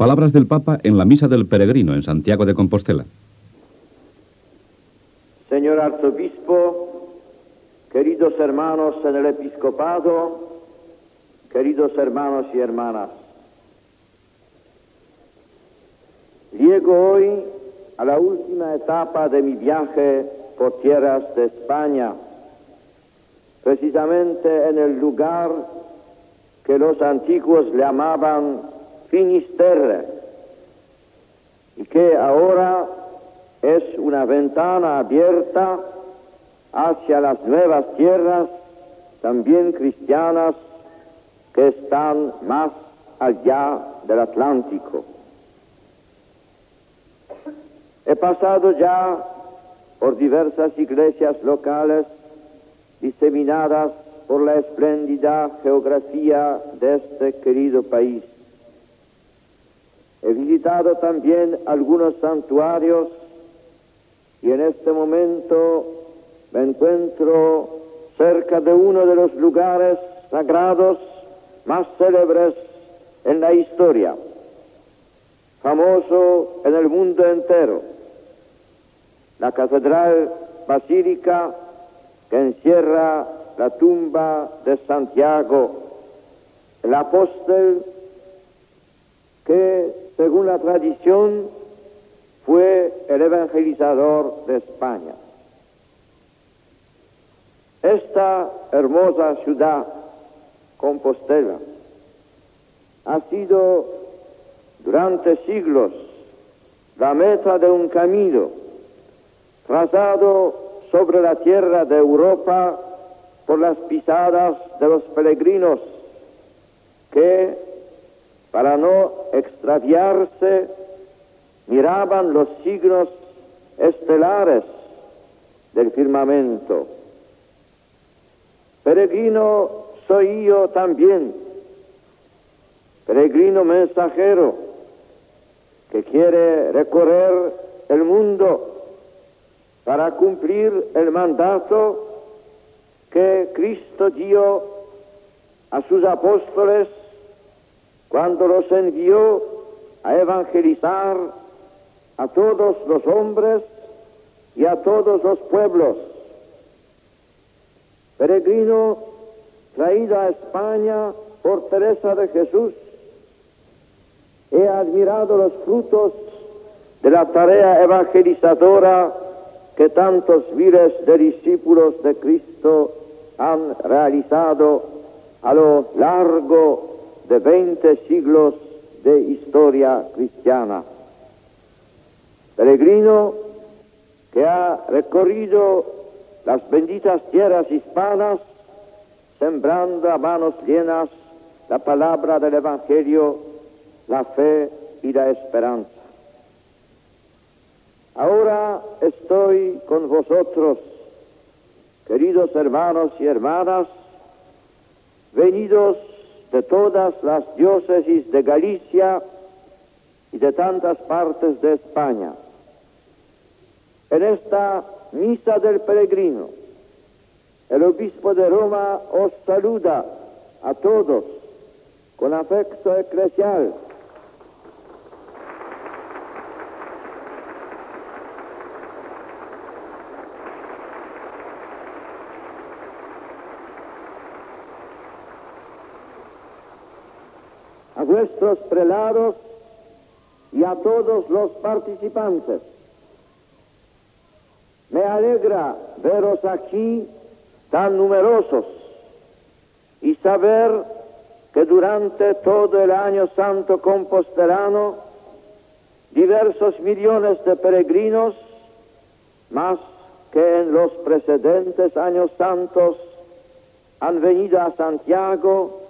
Palabras del Papa en la Misa del Peregrino en Santiago de Compostela. Señor Arzobispo, queridos hermanos en el Episcopado, queridos hermanos y hermanas, llego hoy a la última etapa de mi viaje por tierras de España, precisamente en el lugar que los antiguos llamaban Finisterre y que ahora es una ventana abierta hacia las nuevas tierras, también cristianas, que están más allá del Atlántico. He pasado ya por diversas iglesias locales diseminadas por la espléndida geografía de este querido país. He visitado también algunos santuarios y en este momento me encuentro cerca de uno de los lugares sagrados más célebres en la historia, famoso en el mundo entero, la Catedral Basílica que encierra la tumba de Santiago, el apóstol que, según la tradición, fue el evangelizador de España. Esta hermosa ciudad, Compostela, ha sido durante siglos la meta de un camino trazado sobre la tierra de Europa por las pisadas de los peregrinos que, para no extraviarse, miraban los signos estelares del firmamento. Peregrino soy yo también, peregrino mensajero que quiere recorrer el mundo para cumplir el mandato que Cristo dio a sus apóstoles cuando los envió a evangelizar a todos los hombres y a todos los pueblos. Peregrino traído a España por Teresa de Jesús, he admirado los frutos de la tarea evangelizadora que tantos viles de discípulos de Cristo han realizado a lo largo de veinte siglos de historia cristiana. Peregrino que ha recorrido las benditas tierras hispanas, sembrando a manos llenas la palabra del Evangelio, la fe y la esperanza. Ahora estoy con vosotros, queridos hermanos y hermanas, venidos de todas las diócesis de Galicia y de tantas partes de España. En esta misa del peregrino, el obispo de Roma os saluda a todos con afecto eclesial. A vuestros prelados y a todos los participantes. Me alegra veros aquí tan numerosos y saber que durante todo el año santo compostelano diversos millones de peregrinos, más que en los precedentes años santos, han venido a Santiago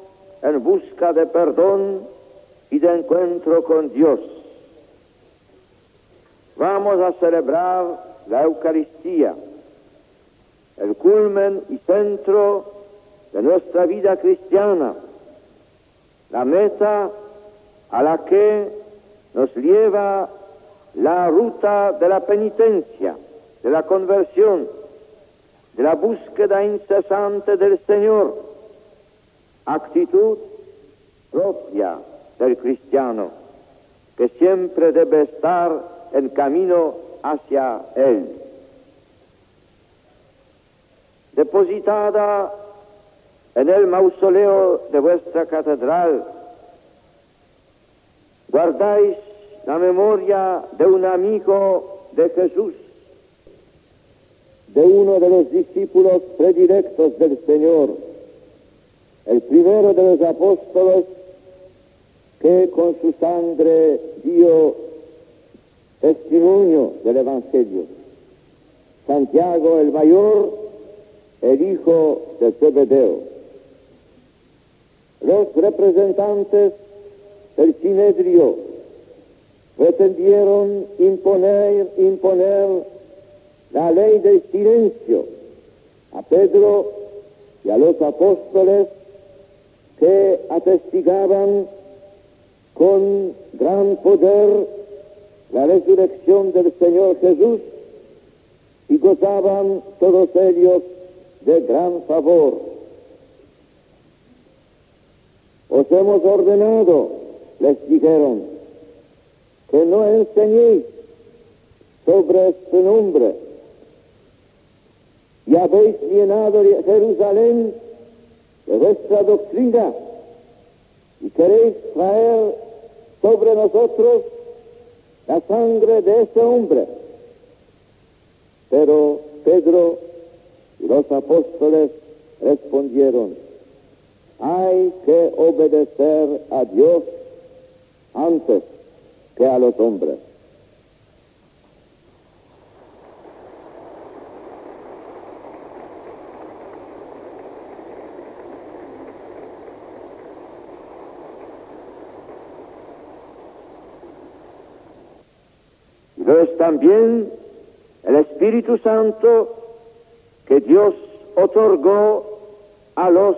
en busca de perdón y de encuentro con Dios. Vamos a celebrar la Eucaristía, el culmen y centro de nuestra vida cristiana, la meta a la que nos lleva la ruta de la penitencia, de la conversión, de la búsqueda incesante del Señor, actitud propia del cristiano. que siempre debe estar en camino hacia Él. Depositada en el mausoleo de vuestra catedral, guardáis la memoria de un amigo de Jesús, de uno de los discípulos predilectos del Señor, el primero de los apóstoles que con su sangre dio testimonio del Evangelio. Santiago el mayor, el hijo de Zebedeo. Los representantes del Sinedrio pretendieron imponer, imponer la ley del silencio a Pedro y a los apóstoles que atestigaban con gran poder la resurrección del Señor Jesús y gozaban todos ellos de gran favor. Os hemos ordenado, les dijeron, que no enseñéis sobre este nombre y habéis llenado Jerusalén de vuestra doctrina y queréis traer sobre nosotros la sangre de ese hombre. Pero Pedro y los apóstoles respondieron, hay que obedecer a Dios antes que a los hombres. es también el Espíritu Santo que Dios otorgó a los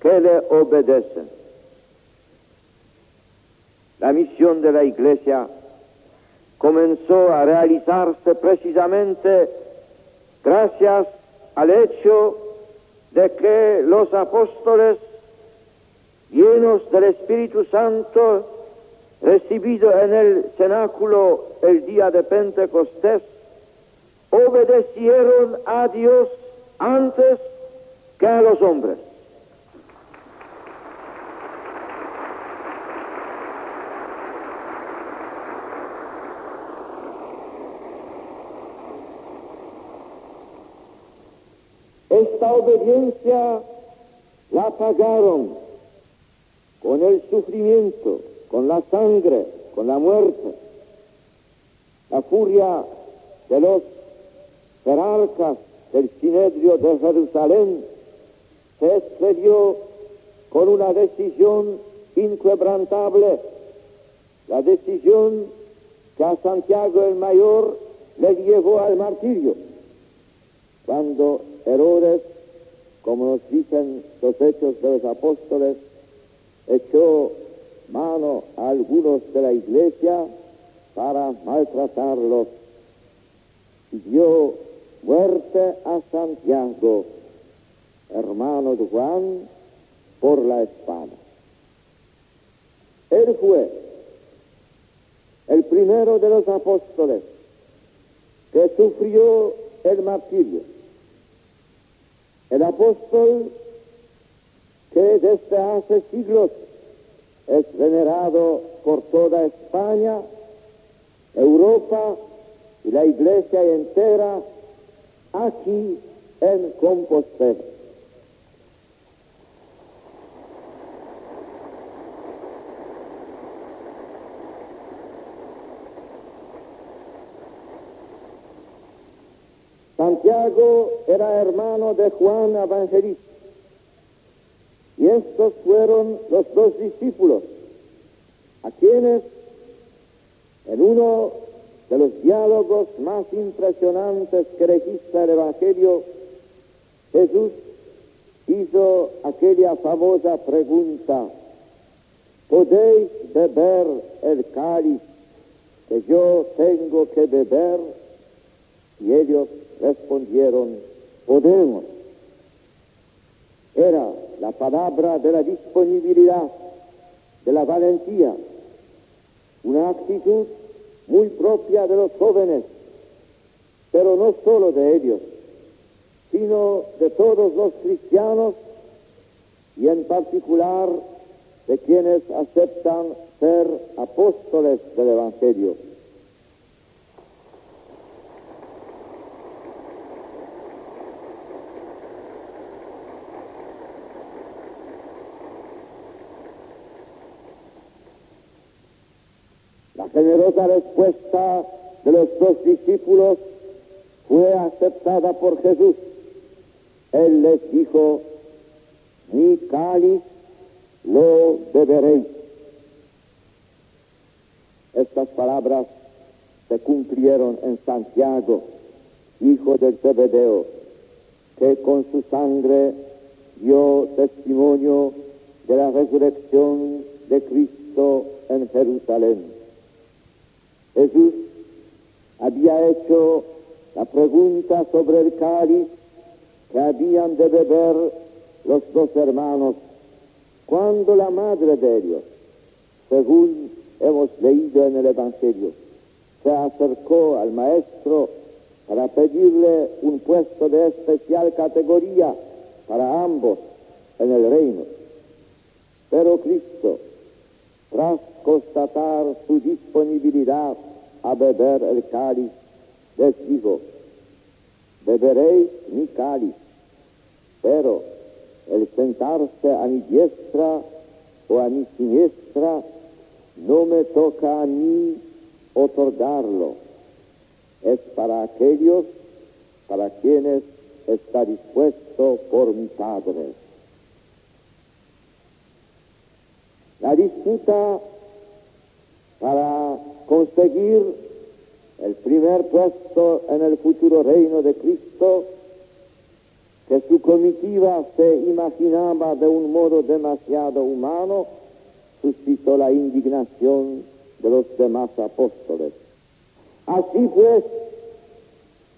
que le obedecen. La misión de la Iglesia comenzó a realizarse precisamente gracias al hecho de que los apóstoles, llenos del Espíritu Santo, recibido en el cenáculo el día de Pentecostés, obedecieron a Dios antes que a los hombres. Esta obediencia la pagaron con el sufrimiento, con la sangre, con la muerte. La furia de los jerarcas del Sinedrio de Jerusalén se excedió con una decisión inquebrantable, la decisión que a Santiago el Mayor le llevó al martirio, cuando Herodes, como nos dicen los hechos de los apóstoles, echó mano a algunos de la iglesia para maltratarlos dio muerte a Santiago, hermano de Juan, por la espada. Él fue el primero de los apóstoles que sufrió el martirio. El apóstol que desde hace siglos es venerado por toda España, Europa y la iglesia entera aquí en Compostela. Santiago era hermano de Juan Evangelista y estos fueron los dos discípulos, a quienes en uno de los diálogos más impresionantes que registra el Evangelio, Jesús hizo aquella famosa pregunta, ¿podéis beber el cáliz que yo tengo que beber? Y ellos respondieron, podemos. Era la palabra de la disponibilidad, de la valentía, una actitud muy propia de los jóvenes, pero no solo de ellos, sino de todos los cristianos y en particular de quienes aceptan ser apóstoles del Evangelio. La respuesta de los dos discípulos fue aceptada por Jesús. Él les dijo, mi cáliz lo beberéis. Estas palabras se cumplieron en Santiago, hijo del Zebedeo, que con su sangre dio testimonio de la resurrección de Cristo en Jerusalén. Jesús había hecho la pregunta sobre el cáliz que habían de beber los dos hermanos cuando la madre de ellos, según hemos leído en el Evangelio, se acercó al maestro para pedirle un puesto de especial categoría para ambos en el reino. Pero Cristo, tras constatar su disponibilidad a beber el cáliz, les dijo, beberéis mi cáliz, pero el sentarse a mi diestra o a mi siniestra no me toca a mí otorgarlo. Es para aquellos para quienes está dispuesto por mi Padre. La disputa para conseguir el primer puesto en el futuro reino de Cristo que su comitiva se imaginaba de un modo demasiado humano, suscitó la indignación de los demás apóstoles. Así pues,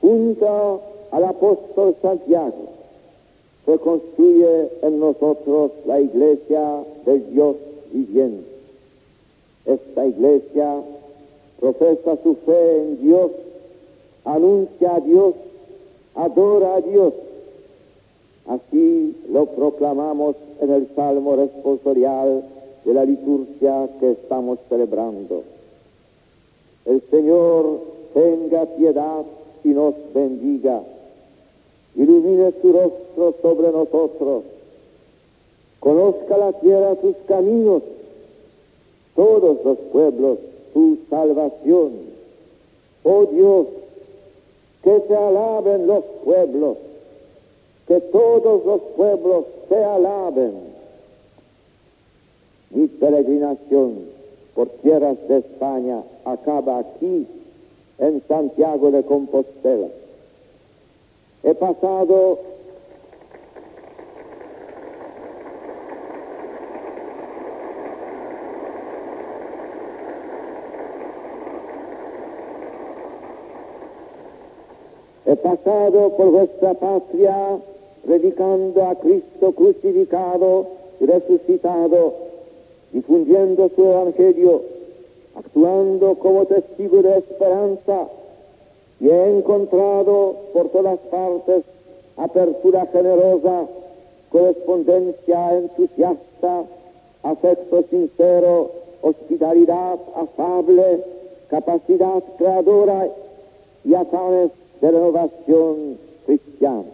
junto al apóstol Santiago, se construye en nosotros la iglesia del Dios viviente. Esta iglesia profesa su fe en Dios, anuncia a Dios, adora a Dios, Así lo proclamamos en el salmo responsorial de la liturgia que estamos celebrando. El Señor tenga piedad y nos bendiga. Ilumine su rostro sobre nosotros. Conozca la tierra sus caminos, todos los pueblos su salvación. Oh Dios, que se alaben los pueblos que todos los pueblos se alaben. Mi peregrinación por tierras de España acaba aquí, en Santiago de Compostela. He pasado He pasado por vuestra patria predicando a Cristo crucificado y resucitado, difundiendo su evangelio, actuando como testigo de esperanza, y he encontrado por todas partes apertura generosa, correspondencia entusiasta, afecto sincero, hospitalidad afable, capacidad creadora y afanes de renovación cristiana.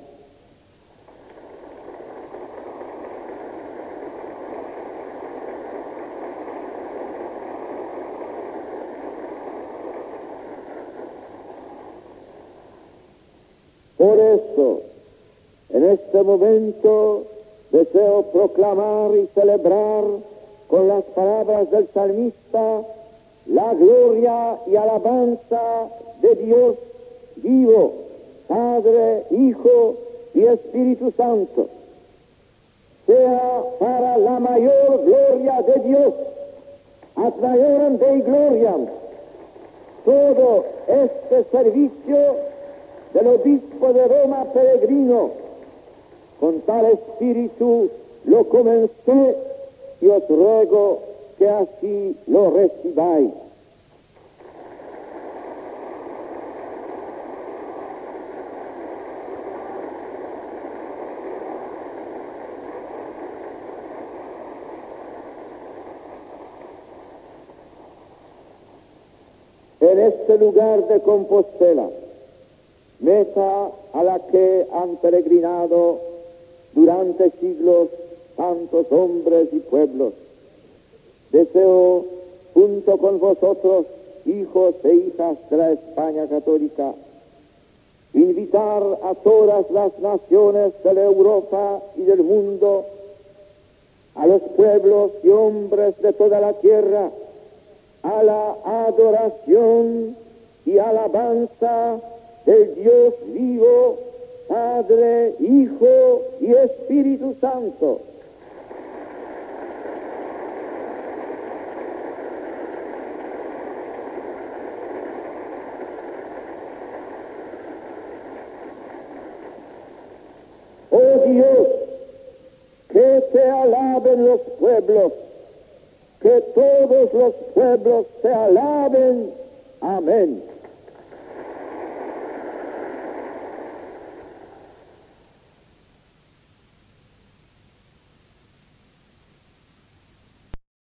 Por eso, en este momento deseo proclamar y celebrar con las palabras del salmista la gloria y alabanza de Dios vivo, Padre, Hijo y Espíritu Santo. Sea para la mayor gloria de Dios, ad maiorem Dei gloriam, todo este servicio del obispo de Roma peregrino. Con tal espíritu lo comencé y os ruego que así lo recibáis. Este lugar de Compostela, meta a la que han peregrinado durante siglos tantos hombres y pueblos. Deseo, junto con vosotros, hijos e hijas de la España católica, invitar a todas las naciones de la Europa y del mundo, a los pueblos y hombres de toda la tierra, a la adoración y alabanza del Dios vivo, Padre, Hijo y Espíritu Santo. Oh Dios, que te alaben los pueblos, todos los pueblos te alaben. Amén.